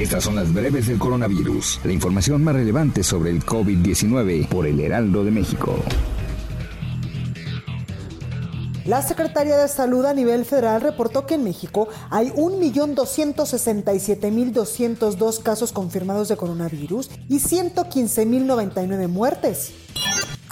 Estas son las breves del coronavirus. La información más relevante sobre el COVID-19 por el Heraldo de México. La Secretaría de Salud a nivel federal reportó que en México hay 1.267.202 casos confirmados de coronavirus y 115.099 muertes.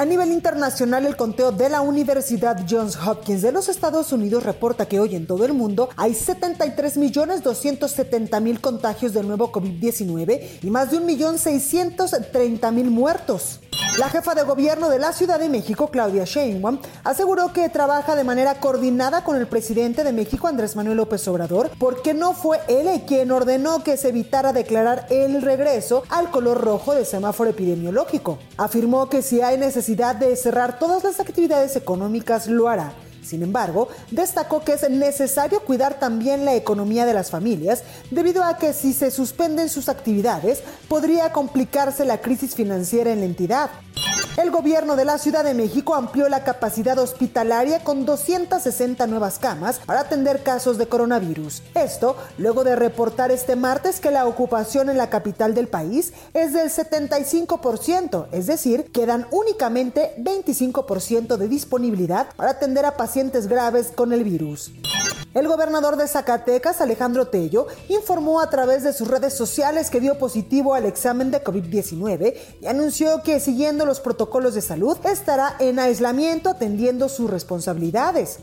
A nivel internacional, el conteo de la Universidad Johns Hopkins de los Estados Unidos reporta que hoy en todo el mundo hay 73.270.000 contagios del nuevo COVID-19 y más de 1.630.000 muertos. La jefa de gobierno de la Ciudad de México, Claudia Sheinbaum, aseguró que trabaja de manera coordinada con el presidente de México, Andrés Manuel López Obrador, porque no fue él quien ordenó que se evitara declarar el regreso al color rojo de semáforo epidemiológico. Afirmó que si hay necesidad de cerrar todas las actividades económicas, lo hará sin embargo, destacó que es necesario cuidar también la economía de las familias, debido a que si se suspenden sus actividades, podría complicarse la crisis financiera en la entidad. El gobierno de la Ciudad de México amplió la capacidad hospitalaria con 260 nuevas camas para atender casos de coronavirus. Esto luego de reportar este martes que la ocupación en la capital del país es del 75%, es decir, quedan únicamente 25% de disponibilidad para atender a pacientes graves con el virus. El gobernador de Zacatecas, Alejandro Tello, informó a través de sus redes sociales que dio positivo al examen de COVID-19 y anunció que siguiendo los protocolos de salud estará en aislamiento atendiendo sus responsabilidades.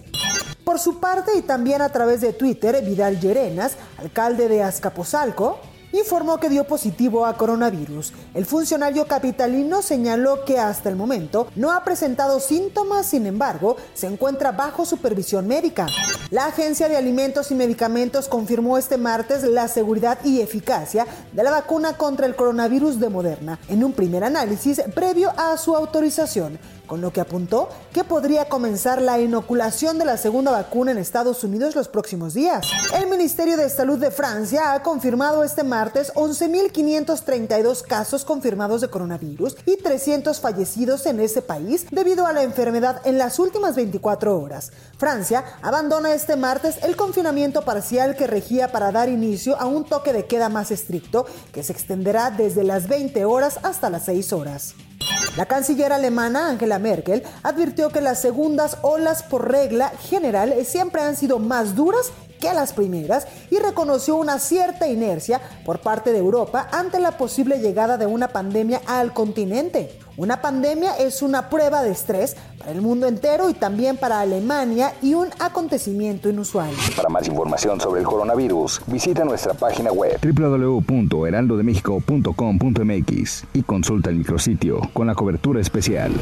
Por su parte y también a través de Twitter, Vidal Llerenas, alcalde de Azcapotzalco, informó que dio positivo a coronavirus. El funcionario capitalino señaló que hasta el momento no ha presentado síntomas, sin embargo, se encuentra bajo supervisión médica. La Agencia de Alimentos y Medicamentos confirmó este martes la seguridad y eficacia de la vacuna contra el coronavirus de Moderna en un primer análisis previo a su autorización con lo que apuntó que podría comenzar la inoculación de la segunda vacuna en Estados Unidos los próximos días. El Ministerio de Salud de Francia ha confirmado este martes 11.532 casos confirmados de coronavirus y 300 fallecidos en ese país debido a la enfermedad en las últimas 24 horas. Francia abandona este martes el confinamiento parcial que regía para dar inicio a un toque de queda más estricto que se extenderá desde las 20 horas hasta las 6 horas. La canciller alemana Angela Merkel advirtió que las segundas olas por regla general siempre han sido más duras que las primeras y reconoció una cierta inercia por parte de Europa ante la posible llegada de una pandemia al continente. Una pandemia es una prueba de estrés para el mundo entero y también para Alemania y un acontecimiento inusual. Para más información sobre el coronavirus, visita nuestra página web www.heraldodemexico.com.mx y consulta el micrositio con la cobertura especial.